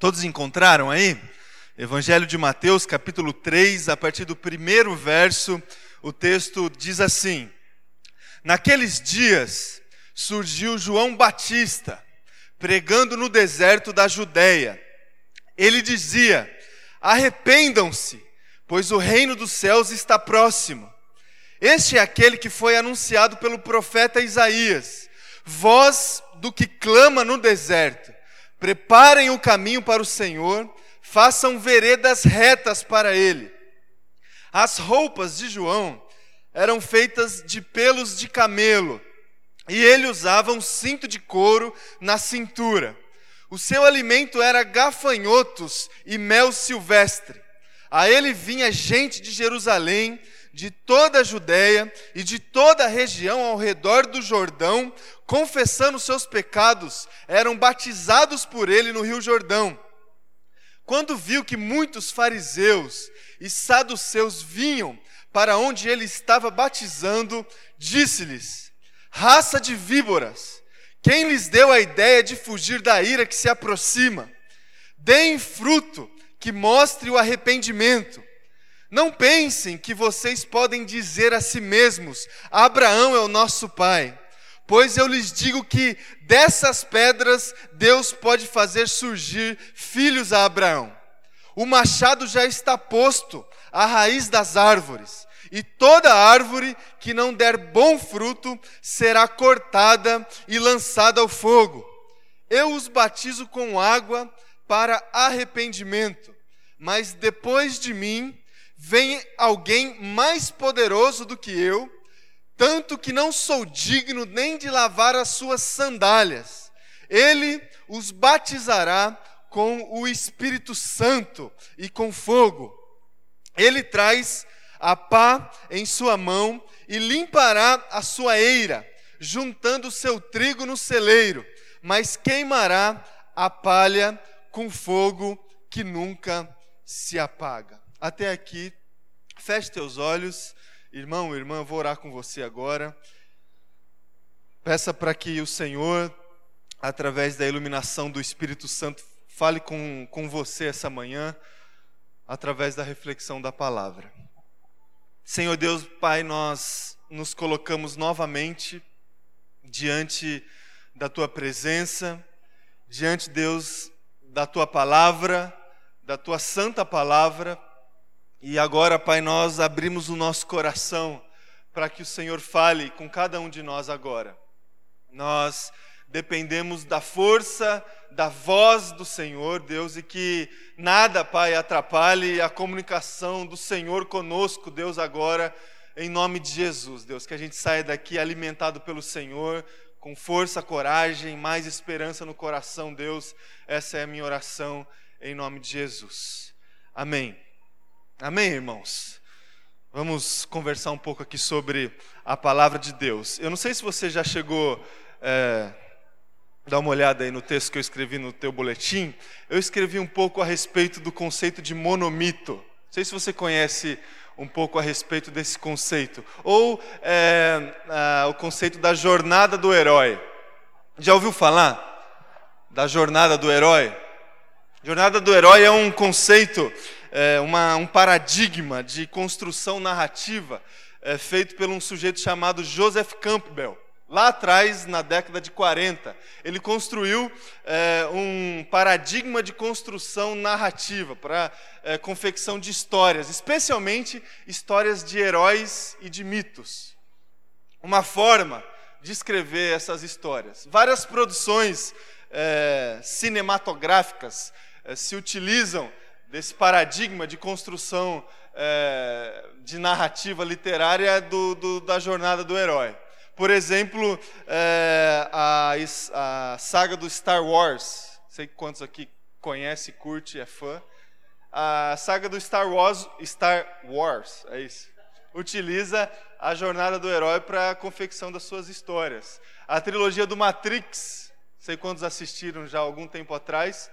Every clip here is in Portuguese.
Todos encontraram aí? Evangelho de Mateus, capítulo 3, a partir do primeiro verso, o texto diz assim: Naqueles dias surgiu João Batista, pregando no deserto da Judéia. Ele dizia: Arrependam-se, pois o reino dos céus está próximo. Este é aquele que foi anunciado pelo profeta Isaías, voz do que clama no deserto. Preparem o caminho para o Senhor, façam veredas retas para ele. As roupas de João eram feitas de pelos de camelo, e ele usava um cinto de couro na cintura. O seu alimento era gafanhotos e mel silvestre. A ele vinha gente de Jerusalém, de toda a Judéia e de toda a região ao redor do Jordão, confessando seus pecados, eram batizados por ele no Rio Jordão. Quando viu que muitos fariseus e saduceus vinham para onde ele estava batizando, disse-lhes: Raça de víboras, quem lhes deu a ideia de fugir da ira que se aproxima? Deem fruto que mostre o arrependimento. Não pensem que vocês podem dizer a si mesmos: Abraão é o nosso pai. Pois eu lhes digo que dessas pedras Deus pode fazer surgir filhos a Abraão. O machado já está posto à raiz das árvores, e toda árvore que não der bom fruto será cortada e lançada ao fogo. Eu os batizo com água para arrependimento, mas depois de mim vem alguém mais poderoso do que eu, tanto que não sou digno nem de lavar as suas sandálias. Ele os batizará com o Espírito Santo e com fogo. Ele traz a pá em sua mão e limpará a sua eira, juntando o seu trigo no celeiro, mas queimará a palha com fogo que nunca se apaga. Até aqui, feche teus olhos, irmão, irmã, vou orar com você agora. Peça para que o Senhor, através da iluminação do Espírito Santo, fale com, com você essa manhã através da reflexão da palavra. Senhor Deus, Pai, nós nos colocamos novamente diante da tua presença, diante, Deus, da tua palavra, da tua santa palavra. E agora, Pai, nós abrimos o nosso coração para que o Senhor fale com cada um de nós agora. Nós dependemos da força, da voz do Senhor, Deus, e que nada, Pai, atrapalhe a comunicação do Senhor conosco, Deus, agora, em nome de Jesus, Deus, que a gente saia daqui alimentado pelo Senhor, com força, coragem, mais esperança no coração, Deus, essa é a minha oração, em nome de Jesus. Amém. Amém, irmãos. Vamos conversar um pouco aqui sobre a palavra de Deus. Eu não sei se você já chegou. É, Dá uma olhada aí no texto que eu escrevi no teu boletim. Eu escrevi um pouco a respeito do conceito de monomito. Não sei se você conhece um pouco a respeito desse conceito. Ou é, o conceito da jornada do herói. Já ouviu falar da jornada do herói? Jornada do herói é um conceito, é, uma, um paradigma de construção narrativa é, feito por um sujeito chamado Joseph Campbell. Lá atrás, na década de 40, ele construiu é, um paradigma de construção narrativa para é, confecção de histórias, especialmente histórias de heróis e de mitos. Uma forma de escrever essas histórias. Várias produções é, cinematográficas é, se utilizam desse paradigma de construção é, de narrativa literária do, do, da jornada do herói. Por exemplo, é, a, a, saga do Star Wars. Sei quantos aqui conhece, curte, é fã. A saga do Star Wars, Star Wars, é isso. Utiliza a jornada do herói para a confecção das suas histórias. A trilogia do Matrix, sei quantos assistiram já algum tempo atrás,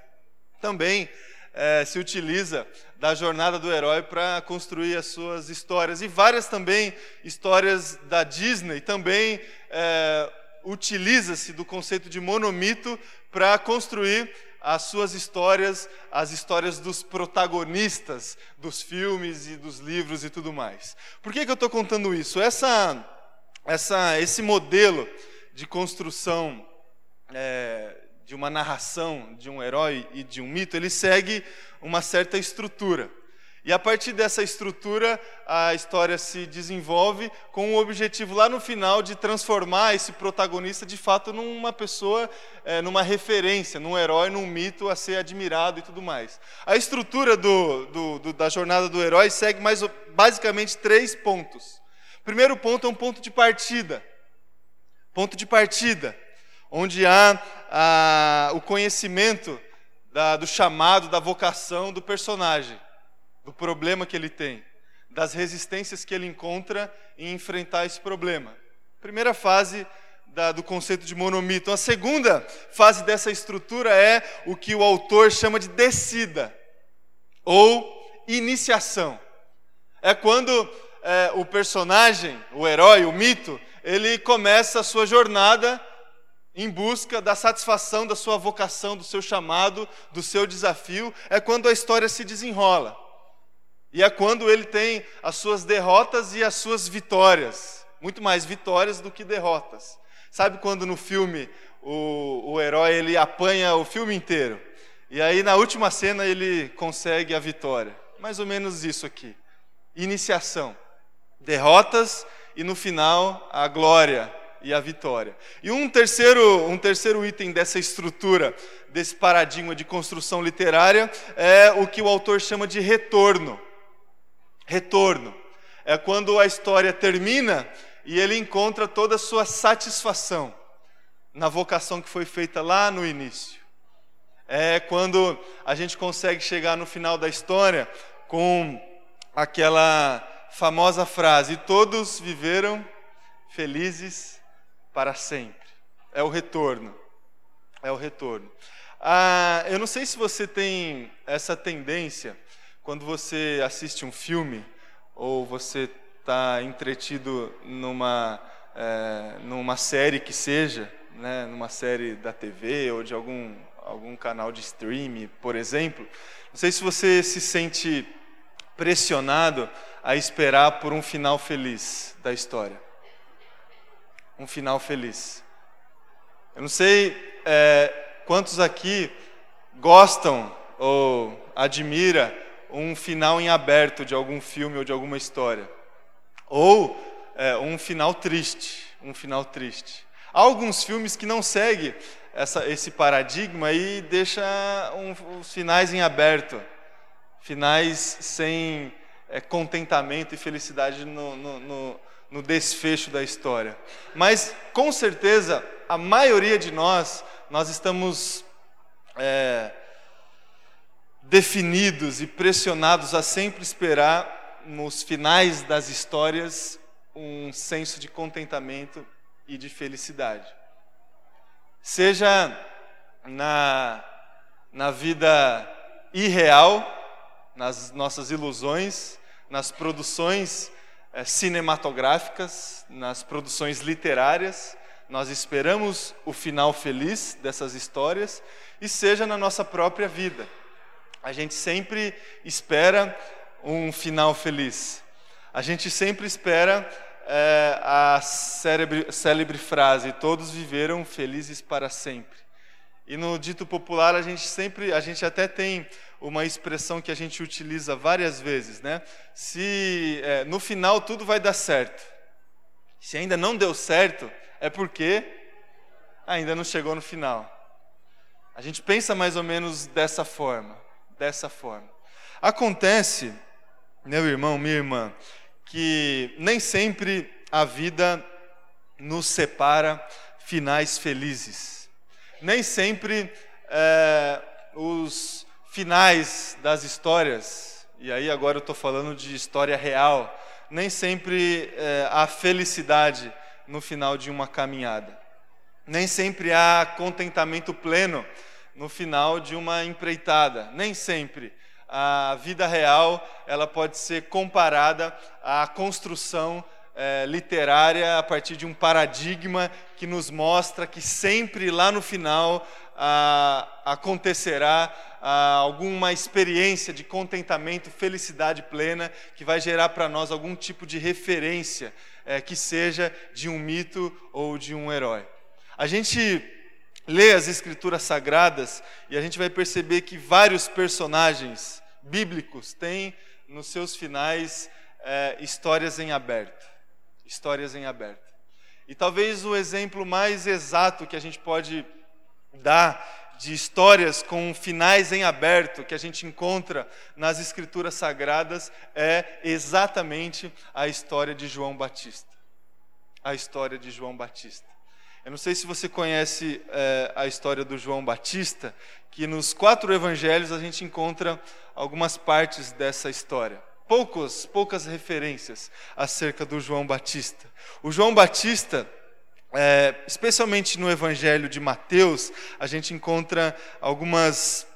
também é, se utiliza da jornada do herói para construir as suas histórias. E várias também histórias da Disney também é, utiliza-se do conceito de monomito para construir as suas histórias, as histórias dos protagonistas dos filmes e dos livros e tudo mais. Por que, que eu estou contando isso? Essa, essa, esse modelo de construção é, de uma narração de um herói e de um mito, ele segue uma certa estrutura. E a partir dessa estrutura, a história se desenvolve com o objetivo lá no final de transformar esse protagonista de fato numa pessoa, é, numa referência, num herói, num mito a ser admirado e tudo mais. A estrutura do, do, do, da jornada do herói segue mais, basicamente três pontos. Primeiro ponto é um ponto de partida. Ponto de partida, onde há a, o conhecimento da, do chamado, da vocação do personagem do problema que ele tem, das resistências que ele encontra em enfrentar esse problema. Primeira fase da, do conceito de monomito. A segunda fase dessa estrutura é o que o autor chama de descida ou iniciação. É quando é, o personagem, o herói, o mito, ele começa a sua jornada em busca da satisfação da sua vocação, do seu chamado, do seu desafio. É quando a história se desenrola. E é quando ele tem as suas derrotas e as suas vitórias. Muito mais vitórias do que derrotas. Sabe quando no filme o, o herói ele apanha o filme inteiro? E aí na última cena ele consegue a vitória. Mais ou menos isso aqui. Iniciação. Derrotas e no final a glória e a vitória. E um terceiro, um terceiro item dessa estrutura, desse paradigma de construção literária, é o que o autor chama de retorno retorno. É quando a história termina e ele encontra toda a sua satisfação na vocação que foi feita lá no início. É quando a gente consegue chegar no final da história com aquela famosa frase: todos viveram felizes para sempre. É o retorno. É o retorno. Ah, eu não sei se você tem essa tendência quando você assiste um filme ou você está entretido numa, é, numa série que seja, né, numa série da TV ou de algum, algum canal de streaming, por exemplo, não sei se você se sente pressionado a esperar por um final feliz da história. Um final feliz. Eu não sei é, quantos aqui gostam ou admira um final em aberto de algum filme ou de alguma história. Ou é, um final triste, um final triste. Há alguns filmes que não seguem essa, esse paradigma e deixa um, os finais em aberto, finais sem é, contentamento e felicidade no, no, no, no desfecho da história. Mas com certeza a maioria de nós nós estamos é, definidos e pressionados a sempre esperar nos finais das histórias um senso de contentamento e de felicidade. Seja na, na vida irreal, nas nossas ilusões, nas produções é, cinematográficas, nas produções literárias, nós esperamos o final feliz dessas histórias, e seja na nossa própria vida a gente sempre espera um final feliz. A gente sempre espera é, a célebre, célebre frase: todos viveram felizes para sempre. E no dito popular a gente sempre, a gente até tem uma expressão que a gente utiliza várias vezes, né? Se é, no final tudo vai dar certo. Se ainda não deu certo, é porque ainda não chegou no final. A gente pensa mais ou menos dessa forma dessa forma. Acontece, meu irmão, minha irmã, que nem sempre a vida nos separa finais felizes. Nem sempre é, os finais das histórias, e aí agora eu estou falando de história real, nem sempre é, há felicidade no final de uma caminhada. Nem sempre há contentamento pleno no final de uma empreitada. Nem sempre a vida real ela pode ser comparada à construção é, literária a partir de um paradigma que nos mostra que sempre lá no final ah, acontecerá ah, alguma experiência de contentamento, felicidade plena, que vai gerar para nós algum tipo de referência eh, que seja de um mito ou de um herói. A gente lê as Escrituras Sagradas e a gente vai perceber que vários personagens bíblicos têm nos seus finais eh, histórias em aberto. Histórias em aberto. E talvez o exemplo mais exato que a gente pode dar de histórias com finais em aberto que a gente encontra nas Escrituras Sagradas é exatamente a história de João Batista. A história de João Batista. Eu não sei se você conhece é, a história do João Batista, que nos quatro evangelhos a gente encontra algumas partes dessa história. Poucos, poucas referências acerca do João Batista. O João Batista, é, especialmente no Evangelho de Mateus, a gente encontra algumas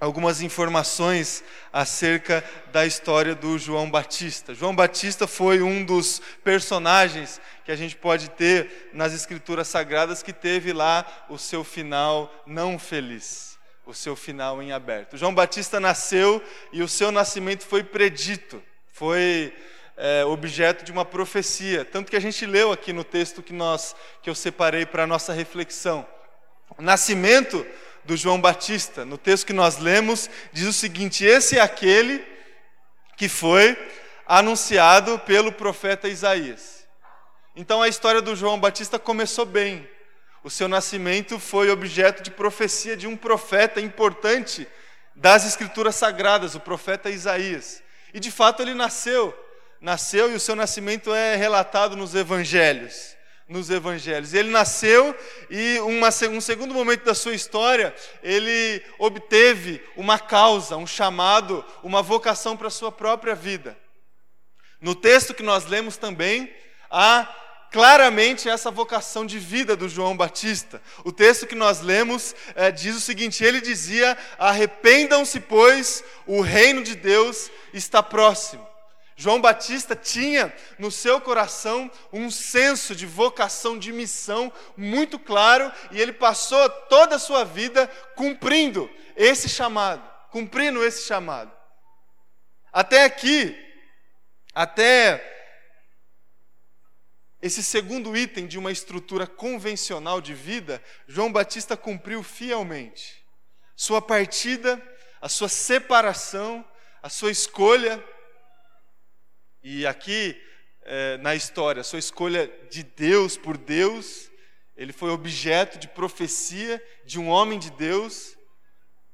algumas informações acerca da história do João Batista. João Batista foi um dos personagens que a gente pode ter nas Escrituras Sagradas que teve lá o seu final não feliz, o seu final em aberto. João Batista nasceu e o seu nascimento foi predito, foi é, objeto de uma profecia, tanto que a gente leu aqui no texto que nós que eu separei para a nossa reflexão. O nascimento do João Batista. No texto que nós lemos, diz o seguinte: Esse é aquele que foi anunciado pelo profeta Isaías. Então a história do João Batista começou bem. O seu nascimento foi objeto de profecia de um profeta importante das Escrituras Sagradas, o profeta Isaías. E de fato ele nasceu. Nasceu e o seu nascimento é relatado nos evangelhos nos evangelhos. Ele nasceu e uma, um segundo momento da sua história, ele obteve uma causa, um chamado, uma vocação para a sua própria vida. No texto que nós lemos também, há claramente essa vocação de vida do João Batista. O texto que nós lemos é, diz o seguinte: ele dizia: Arrependam-se, pois o reino de Deus está próximo. João Batista tinha no seu coração um senso de vocação, de missão muito claro, e ele passou toda a sua vida cumprindo esse chamado, cumprindo esse chamado. Até aqui, até esse segundo item de uma estrutura convencional de vida, João Batista cumpriu fielmente. Sua partida, a sua separação, a sua escolha, e aqui é, na história, sua escolha de Deus por Deus, ele foi objeto de profecia de um homem de Deus.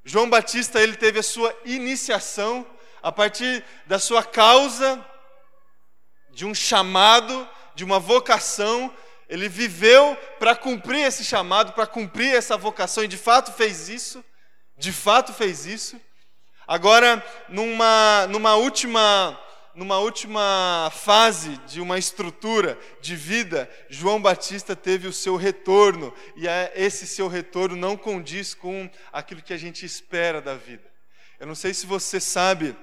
João Batista ele teve a sua iniciação a partir da sua causa, de um chamado, de uma vocação. Ele viveu para cumprir esse chamado, para cumprir essa vocação, e de fato fez isso. De fato fez isso. Agora, numa, numa última numa última fase de uma estrutura de vida, João Batista teve o seu retorno, e é, esse seu retorno não condiz com aquilo que a gente espera da vida. Eu não sei se você sabe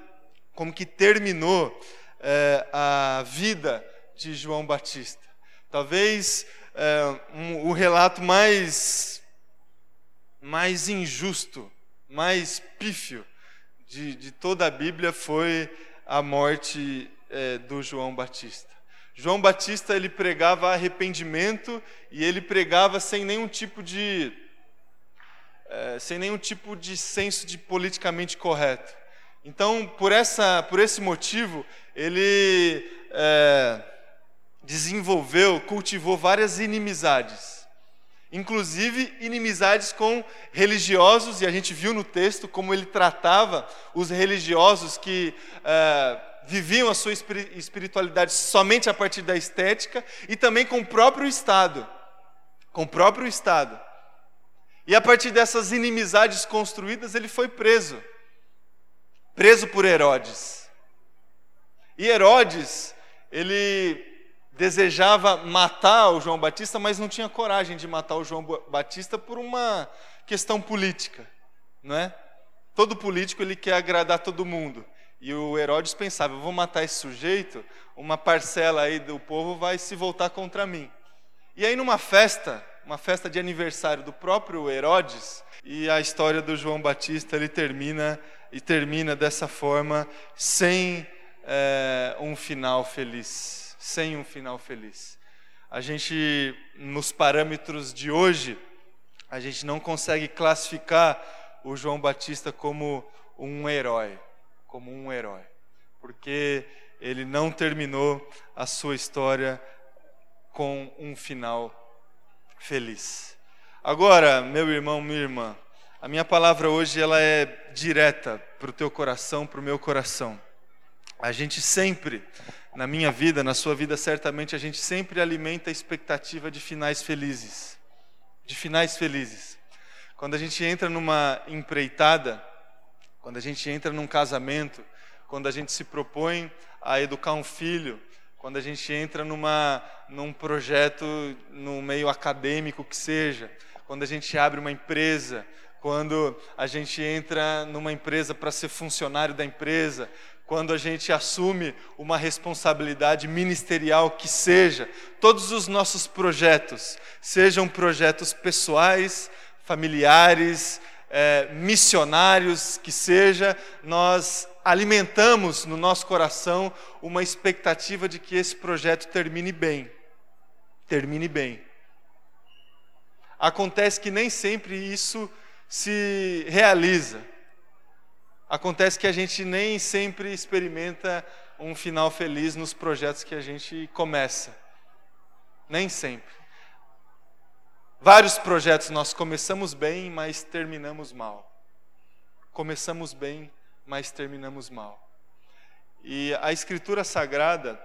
como que terminou é, a vida de João Batista. Talvez é, um, o relato mais, mais injusto, mais pífio de, de toda a Bíblia foi a morte é, do João Batista. João Batista ele pregava arrependimento e ele pregava sem nenhum tipo de é, sem nenhum tipo de senso de politicamente correto. Então, por essa por esse motivo, ele é, desenvolveu, cultivou várias inimizades inclusive inimizades com religiosos, e a gente viu no texto como ele tratava os religiosos que uh, viviam a sua espiritualidade somente a partir da estética, e também com o próprio Estado. Com o próprio Estado. E a partir dessas inimizades construídas, ele foi preso. Preso por Herodes. E Herodes, ele desejava matar o João Batista, mas não tinha coragem de matar o João Batista por uma questão política, não é? Todo político ele quer agradar todo mundo. E o Herodes pensava, eu vou matar esse sujeito, uma parcela aí do povo vai se voltar contra mim. E aí numa festa, uma festa de aniversário do próprio Herodes, e a história do João Batista ele termina e termina dessa forma sem é, um final feliz, sem um final feliz. A gente nos parâmetros de hoje, a gente não consegue classificar o João Batista como um herói, como um herói, porque ele não terminou a sua história com um final feliz. Agora, meu irmão, minha irmã, a minha palavra hoje ela é direta para o teu coração, para o meu coração. A gente sempre, na minha vida, na sua vida, certamente, a gente sempre alimenta a expectativa de finais felizes. De finais felizes. Quando a gente entra numa empreitada, quando a gente entra num casamento, quando a gente se propõe a educar um filho, quando a gente entra numa, num projeto no meio acadêmico que seja, quando a gente abre uma empresa, quando a gente entra numa empresa para ser funcionário da empresa, quando a gente assume uma responsabilidade ministerial que seja, todos os nossos projetos, sejam projetos pessoais, familiares, é, missionários, que seja, nós alimentamos no nosso coração uma expectativa de que esse projeto termine bem. Termine bem. Acontece que nem sempre isso se realiza. Acontece que a gente nem sempre experimenta um final feliz nos projetos que a gente começa. Nem sempre. Vários projetos nós começamos bem, mas terminamos mal. Começamos bem, mas terminamos mal. E a Escritura Sagrada,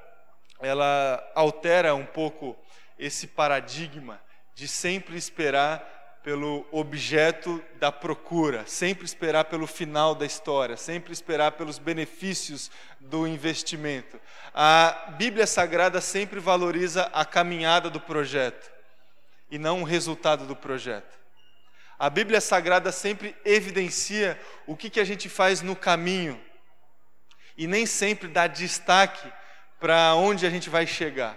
ela altera um pouco esse paradigma de sempre esperar pelo objeto da procura, sempre esperar pelo final da história, sempre esperar pelos benefícios do investimento. A Bíblia Sagrada sempre valoriza a caminhada do projeto e não o resultado do projeto. A Bíblia Sagrada sempre evidencia o que, que a gente faz no caminho e nem sempre dá destaque para onde a gente vai chegar.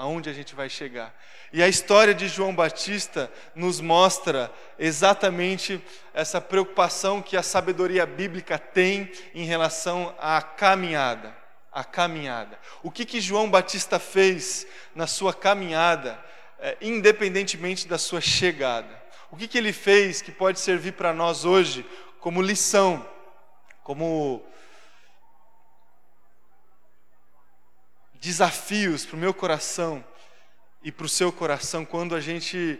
Aonde a gente vai chegar. E a história de João Batista nos mostra exatamente essa preocupação que a sabedoria bíblica tem em relação à caminhada. A caminhada. O que, que João Batista fez na sua caminhada, é, independentemente da sua chegada? O que, que ele fez que pode servir para nós hoje como lição, como desafios para o meu coração e para o seu coração quando a gente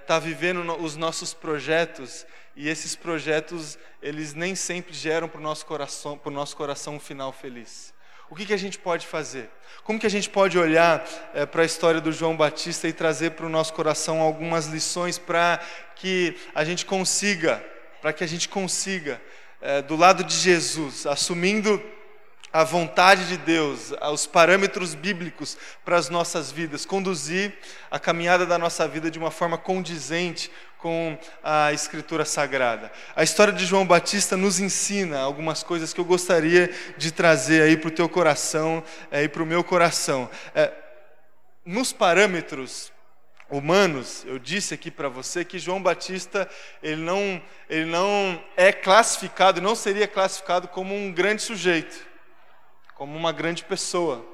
está é, vivendo os nossos projetos e esses projetos eles nem sempre geram para o nosso coração, para o nosso coração um final feliz. O que, que a gente pode fazer? Como que a gente pode olhar é, para a história do João Batista e trazer para o nosso coração algumas lições para que a gente consiga, para que a gente consiga, é, do lado de Jesus, assumindo a vontade de Deus, os parâmetros bíblicos para as nossas vidas, conduzir a caminhada da nossa vida de uma forma condizente com a Escritura Sagrada. A história de João Batista nos ensina algumas coisas que eu gostaria de trazer aí para o teu coração é, e para o meu coração. É, nos parâmetros humanos, eu disse aqui para você que João Batista ele não, ele não é classificado, não seria classificado como um grande sujeito, como uma grande pessoa,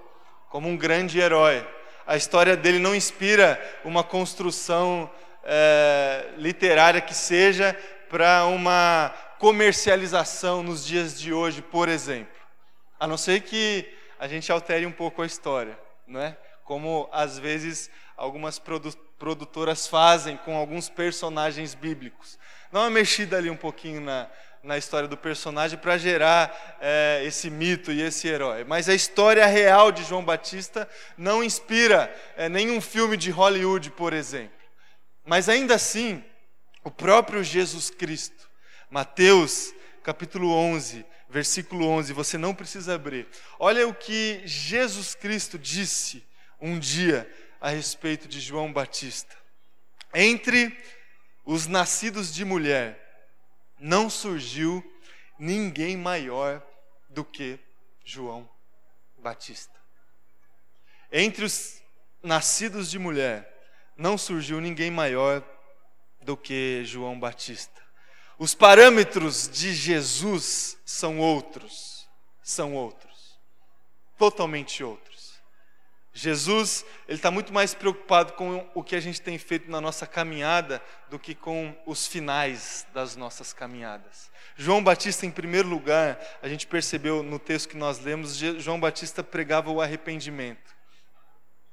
como um grande herói. A história dele não inspira uma construção é, literária que seja para uma comercialização nos dias de hoje, por exemplo. A não ser que a gente altere um pouco a história, não é? Como às vezes algumas produ produtoras fazem com alguns personagens bíblicos. Dá uma mexida ali um pouquinho na, na história do personagem para gerar é, esse mito e esse herói. Mas a história real de João Batista não inspira é, nenhum filme de Hollywood, por exemplo. Mas ainda assim, o próprio Jesus Cristo, Mateus capítulo 11, versículo 11, você não precisa abrir. Olha o que Jesus Cristo disse um dia a respeito de João Batista. Entre os nascidos de mulher, não surgiu ninguém maior do que João Batista. Entre os nascidos de mulher, não surgiu ninguém maior do que João Batista. Os parâmetros de Jesus são outros, são outros, totalmente outros. Jesus, ele está muito mais preocupado com o que a gente tem feito na nossa caminhada do que com os finais das nossas caminhadas. João Batista, em primeiro lugar, a gente percebeu no texto que nós lemos, João Batista pregava o arrependimento.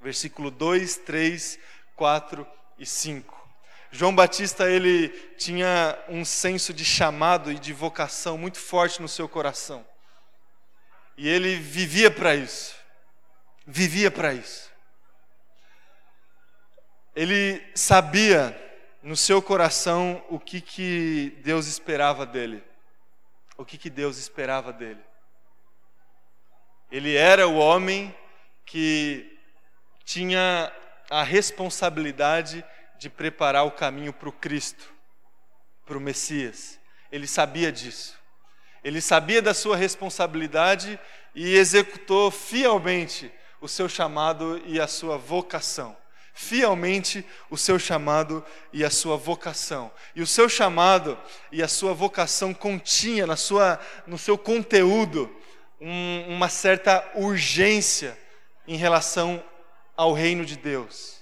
Versículo 2, 3, 4 e 5. João Batista ele tinha um senso de chamado e de vocação muito forte no seu coração. E ele vivia para isso. Vivia para isso. Ele sabia no seu coração o que, que Deus esperava dele. O que, que Deus esperava dele. Ele era o homem que tinha a responsabilidade de preparar o caminho para o Cristo, para o Messias. Ele sabia disso. Ele sabia da sua responsabilidade e executou fielmente o seu chamado e a sua vocação. Fielmente o seu chamado e a sua vocação. E o seu chamado e a sua vocação continha na sua, no seu conteúdo um, uma certa urgência em relação ao reino de Deus.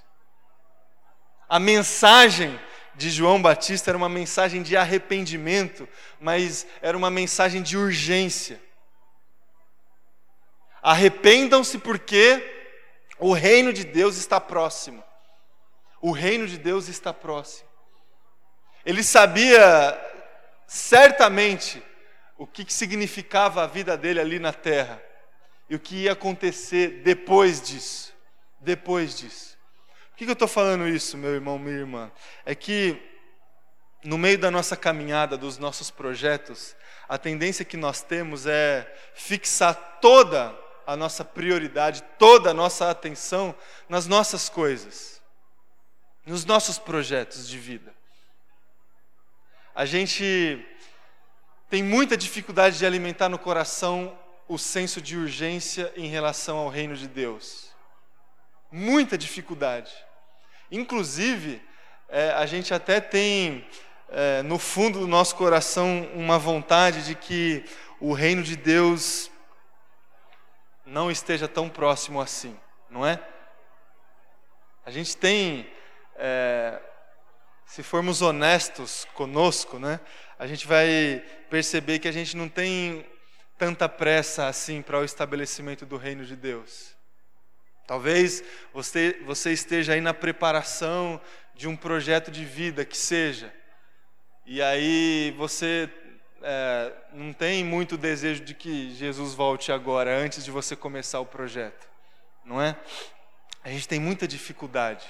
A mensagem de João Batista era uma mensagem de arrependimento, mas era uma mensagem de urgência. Arrependam-se porque o reino de Deus está próximo. O reino de Deus está próximo. Ele sabia certamente o que significava a vida dele ali na terra e o que ia acontecer depois disso. Depois disso que, que eu estou falando isso, meu irmão, minha irmã? É que no meio da nossa caminhada, dos nossos projetos, a tendência que nós temos é fixar toda a nossa prioridade, toda a nossa atenção nas nossas coisas, nos nossos projetos de vida. A gente tem muita dificuldade de alimentar no coração o senso de urgência em relação ao reino de Deus. Muita dificuldade. Inclusive, é, a gente até tem é, no fundo do nosso coração uma vontade de que o reino de Deus não esteja tão próximo assim, não é? A gente tem, é, se formos honestos conosco, né, a gente vai perceber que a gente não tem tanta pressa assim para o estabelecimento do reino de Deus. Talvez você, você esteja aí na preparação de um projeto de vida que seja, e aí você é, não tem muito desejo de que Jesus volte agora, antes de você começar o projeto, não é? A gente tem muita dificuldade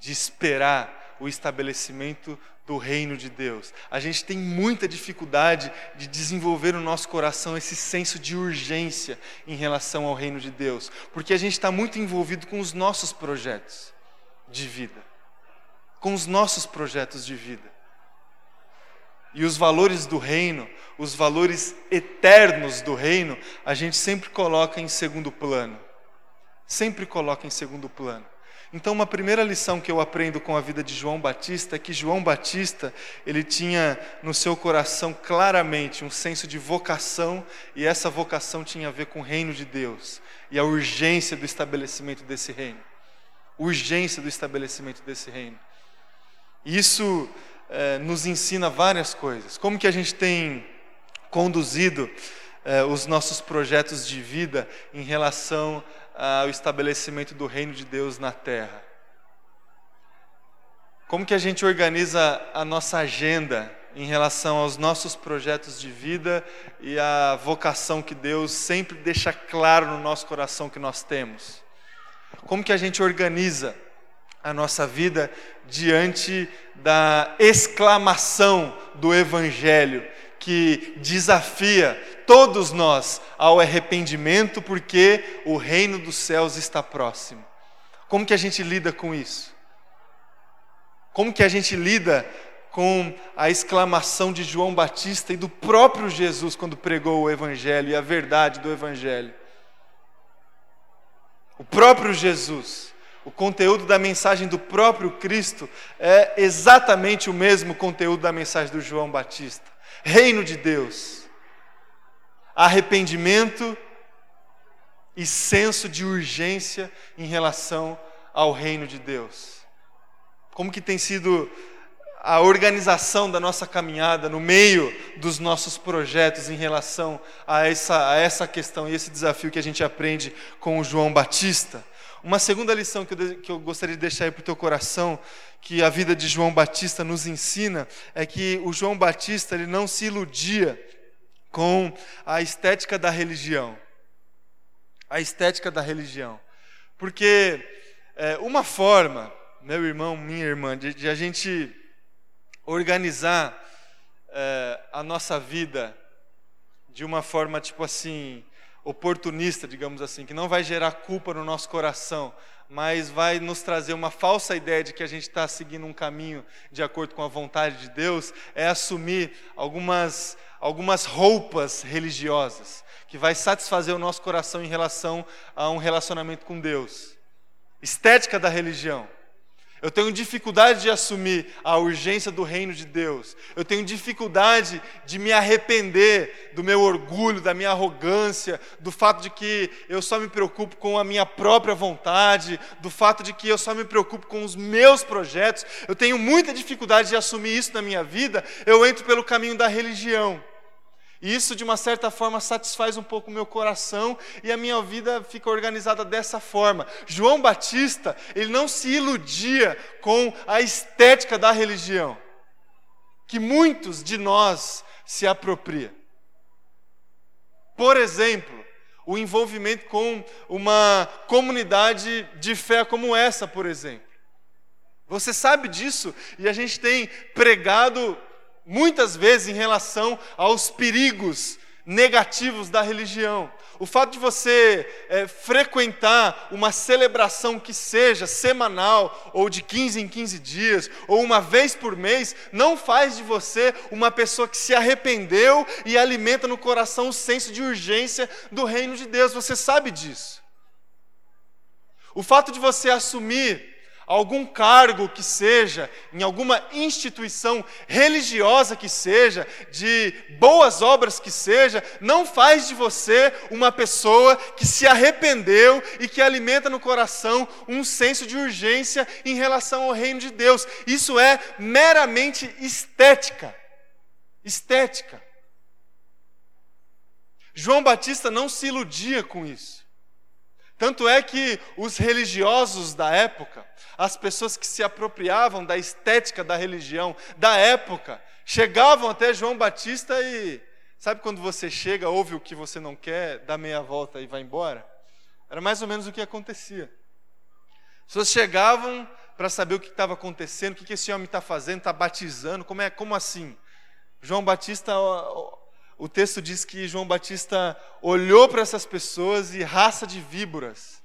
de esperar o estabelecimento do reino de Deus. A gente tem muita dificuldade de desenvolver no nosso coração esse senso de urgência em relação ao reino de Deus, porque a gente está muito envolvido com os nossos projetos de vida, com os nossos projetos de vida. E os valores do reino, os valores eternos do reino, a gente sempre coloca em segundo plano. Sempre coloca em segundo plano. Então, uma primeira lição que eu aprendo com a vida de João Batista é que João Batista, ele tinha no seu coração claramente um senso de vocação, e essa vocação tinha a ver com o reino de Deus e a urgência do estabelecimento desse reino. Urgência do estabelecimento desse reino. Isso eh, nos ensina várias coisas. Como que a gente tem conduzido eh, os nossos projetos de vida em relação ah, o estabelecimento do reino de Deus na terra? Como que a gente organiza a nossa agenda em relação aos nossos projetos de vida e a vocação que Deus sempre deixa claro no nosso coração que nós temos? Como que a gente organiza a nossa vida diante da exclamação do Evangelho que desafia todos nós ao arrependimento, porque o reino dos céus está próximo. Como que a gente lida com isso? Como que a gente lida com a exclamação de João Batista e do próprio Jesus quando pregou o Evangelho e a verdade do Evangelho? O próprio Jesus, o conteúdo da mensagem do próprio Cristo é exatamente o mesmo conteúdo da mensagem do João Batista. Reino de Deus, arrependimento e senso de urgência em relação ao reino de Deus. Como que tem sido a organização da nossa caminhada no meio dos nossos projetos em relação a essa, a essa questão e esse desafio que a gente aprende com o João Batista. Uma segunda lição que eu, que eu gostaria de deixar aí para o teu coração, que a vida de João Batista nos ensina, é que o João Batista ele não se iludia com a estética da religião. A estética da religião. Porque é, uma forma, meu irmão, minha irmã, de, de a gente organizar é, a nossa vida de uma forma, tipo assim, oportunista, digamos assim, que não vai gerar culpa no nosso coração, mas vai nos trazer uma falsa ideia de que a gente está seguindo um caminho de acordo com a vontade de Deus, é assumir algumas, algumas roupas religiosas, que vai satisfazer o nosso coração em relação a um relacionamento com Deus. Estética da religião. Eu tenho dificuldade de assumir a urgência do reino de Deus. Eu tenho dificuldade de me arrepender do meu orgulho, da minha arrogância, do fato de que eu só me preocupo com a minha própria vontade, do fato de que eu só me preocupo com os meus projetos. Eu tenho muita dificuldade de assumir isso na minha vida. Eu entro pelo caminho da religião. E isso, de uma certa forma, satisfaz um pouco o meu coração e a minha vida fica organizada dessa forma. João Batista, ele não se iludia com a estética da religião, que muitos de nós se apropriam. Por exemplo, o envolvimento com uma comunidade de fé como essa, por exemplo. Você sabe disso e a gente tem pregado muitas vezes em relação aos perigos negativos da religião. O fato de você é, frequentar uma celebração que seja semanal, ou de 15 em 15 dias, ou uma vez por mês, não faz de você uma pessoa que se arrependeu e alimenta no coração o senso de urgência do reino de Deus. Você sabe disso. O fato de você assumir algum cargo que seja, em alguma instituição religiosa que seja, de boas obras que seja, não faz de você uma pessoa que se arrependeu e que alimenta no coração um senso de urgência em relação ao reino de Deus. Isso é meramente estética. Estética. João Batista não se iludia com isso. Tanto é que os religiosos da época, as pessoas que se apropriavam da estética da religião da época, chegavam até João Batista e. Sabe quando você chega, ouve o que você não quer, dá meia volta e vai embora? Era mais ou menos o que acontecia. As pessoas chegavam para saber o que estava acontecendo, o que esse homem está fazendo, está batizando, como é, como assim? João Batista o texto diz que João Batista olhou para essas pessoas e raça de víboras.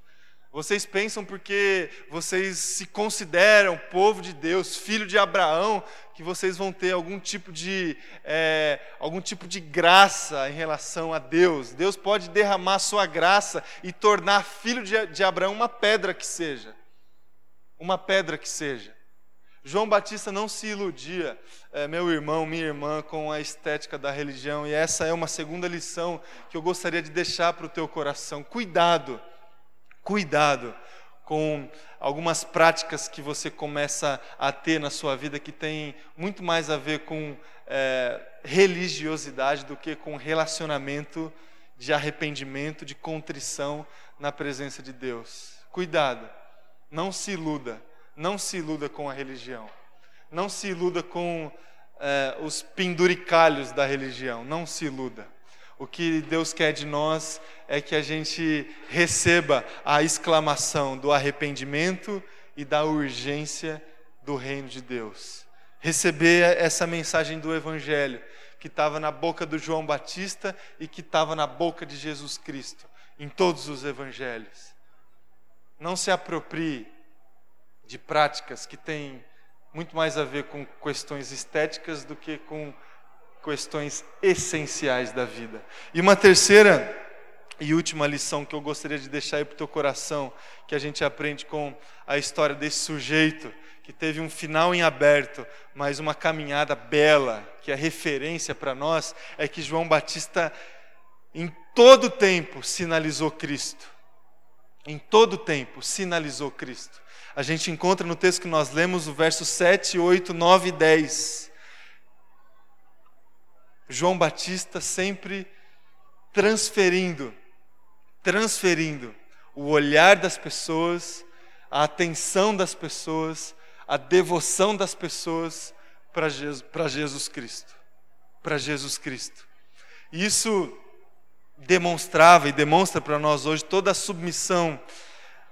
Vocês pensam porque vocês se consideram povo de Deus, filho de Abraão, que vocês vão ter algum tipo de é, algum tipo de graça em relação a Deus. Deus pode derramar sua graça e tornar filho de, de Abraão uma pedra que seja, uma pedra que seja. João Batista não se iludia, é, meu irmão, minha irmã, com a estética da religião, e essa é uma segunda lição que eu gostaria de deixar para o teu coração. Cuidado, cuidado com algumas práticas que você começa a ter na sua vida que tem muito mais a ver com é, religiosidade do que com relacionamento de arrependimento, de contrição na presença de Deus. Cuidado, não se iluda não se iluda com a religião. Não se iluda com é, os penduricalhos da religião. Não se iluda. O que Deus quer de nós é que a gente receba a exclamação do arrependimento e da urgência do reino de Deus. Receber essa mensagem do Evangelho que estava na boca do João Batista e que estava na boca de Jesus Cristo, em todos os evangelhos. Não se aproprie de práticas que têm muito mais a ver com questões estéticas do que com questões essenciais da vida. E uma terceira e última lição que eu gostaria de deixar aí para o teu coração, que a gente aprende com a história desse sujeito que teve um final em aberto, mas uma caminhada bela, que é referência para nós, é que João Batista, em todo tempo, sinalizou Cristo. Em todo tempo, sinalizou Cristo. A gente encontra no texto que nós lemos, o verso 7, 8, 9 e 10. João Batista sempre transferindo, transferindo o olhar das pessoas, a atenção das pessoas a devoção das pessoas para Jesus, Jesus Cristo. Para Jesus Cristo. Isso demonstrava e demonstra para nós hoje toda a submissão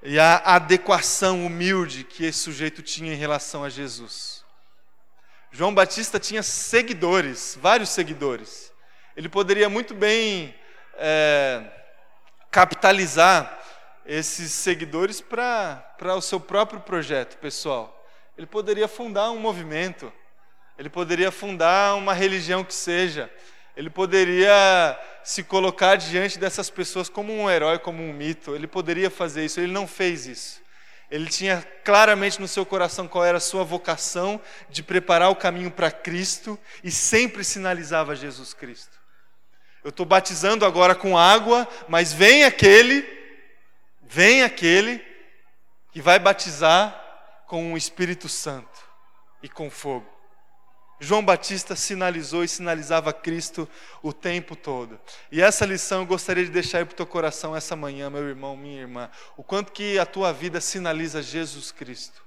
e a adequação humilde que esse sujeito tinha em relação a Jesus. João Batista tinha seguidores, vários seguidores. Ele poderia muito bem é, capitalizar esses seguidores para o seu próprio projeto pessoal. Ele poderia fundar um movimento, ele poderia fundar uma religião que seja, ele poderia se colocar diante dessas pessoas como um herói, como um mito, ele poderia fazer isso, ele não fez isso. Ele tinha claramente no seu coração qual era a sua vocação de preparar o caminho para Cristo e sempre sinalizava Jesus Cristo. Eu estou batizando agora com água, mas vem aquele, vem aquele que vai batizar com o Espírito Santo e com fogo. João Batista sinalizou e sinalizava Cristo o tempo todo. E essa lição eu gostaria de deixar aí para o teu coração essa manhã, meu irmão, minha irmã. O quanto que a tua vida sinaliza Jesus Cristo.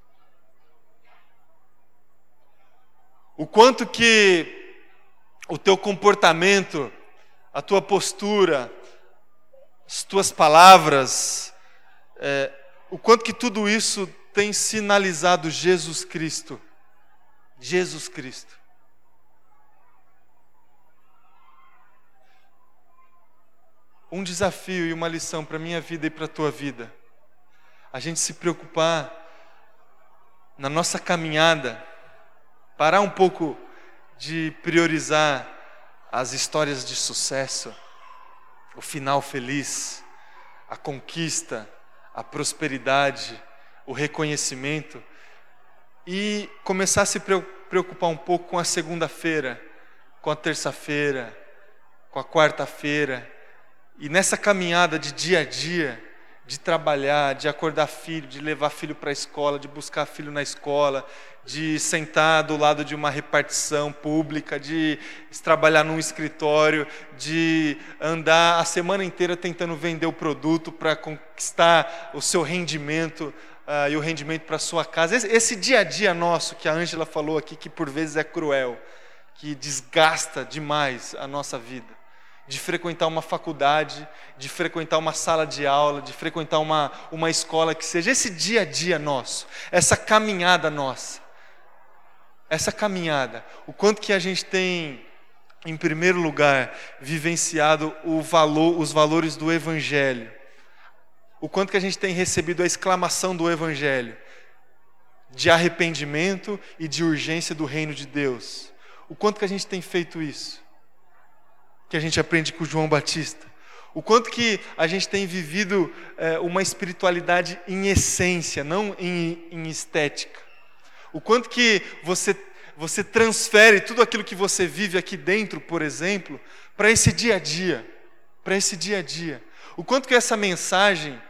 O quanto que o teu comportamento, a tua postura, as tuas palavras, é, o quanto que tudo isso tem sinalizado Jesus Cristo. Jesus Cristo. Um desafio e uma lição para a minha vida e para a tua vida. A gente se preocupar na nossa caminhada, parar um pouco de priorizar as histórias de sucesso, o final feliz, a conquista, a prosperidade, o reconhecimento e começar a se preocupar um pouco com a segunda-feira, com a terça-feira, com a quarta-feira. E nessa caminhada de dia a dia, de trabalhar, de acordar filho, de levar filho para a escola, de buscar filho na escola, de sentar do lado de uma repartição pública, de trabalhar num escritório, de andar a semana inteira tentando vender o produto para conquistar o seu rendimento uh, e o rendimento para sua casa. Esse, esse dia a dia nosso que a Ângela falou aqui, que por vezes é cruel, que desgasta demais a nossa vida de frequentar uma faculdade, de frequentar uma sala de aula, de frequentar uma, uma escola que seja, esse dia a dia nosso, essa caminhada nossa, essa caminhada, o quanto que a gente tem, em primeiro lugar, vivenciado o valor, os valores do Evangelho, o quanto que a gente tem recebido a exclamação do Evangelho de arrependimento e de urgência do reino de Deus. O quanto que a gente tem feito isso? Que a gente aprende com João Batista. O quanto que a gente tem vivido é, uma espiritualidade em essência, não em, em estética. O quanto que você, você transfere tudo aquilo que você vive aqui dentro, por exemplo, para esse dia a dia. Para esse dia a dia. O quanto que essa mensagem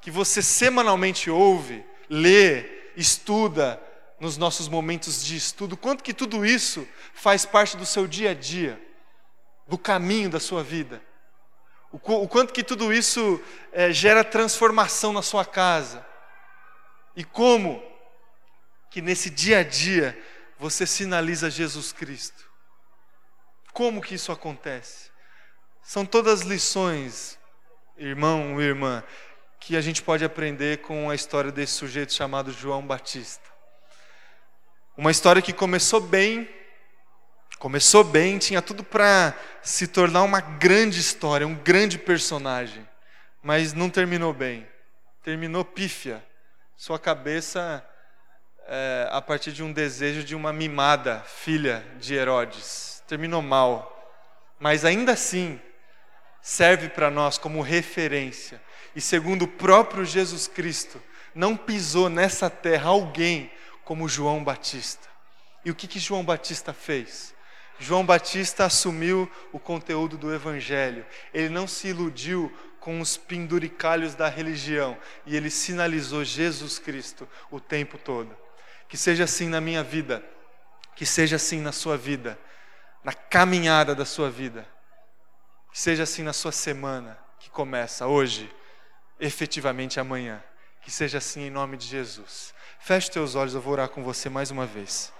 que você semanalmente ouve, lê, estuda nos nossos momentos de estudo, quanto que tudo isso faz parte do seu dia a dia, do caminho da sua vida. O, o quanto que tudo isso é, gera transformação na sua casa. E como que nesse dia a dia você sinaliza Jesus Cristo. Como que isso acontece? São todas lições, irmão ou irmã, que a gente pode aprender com a história desse sujeito chamado João Batista. Uma história que começou bem, começou bem, tinha tudo para se tornar uma grande história, um grande personagem, mas não terminou bem. Terminou pífia. Sua cabeça é, a partir de um desejo de uma mimada filha de Herodes. Terminou mal. Mas ainda assim, serve para nós como referência. E segundo o próprio Jesus Cristo, não pisou nessa terra alguém como João Batista. E o que, que João Batista fez? João Batista assumiu o conteúdo do Evangelho. Ele não se iludiu com os penduricalhos da religião e ele sinalizou Jesus Cristo o tempo todo. Que seja assim na minha vida, que seja assim na sua vida, na caminhada da sua vida, que seja assim na sua semana que começa hoje, efetivamente amanhã. Que seja assim em nome de Jesus. Feche teus olhos, eu vou orar com você mais uma vez.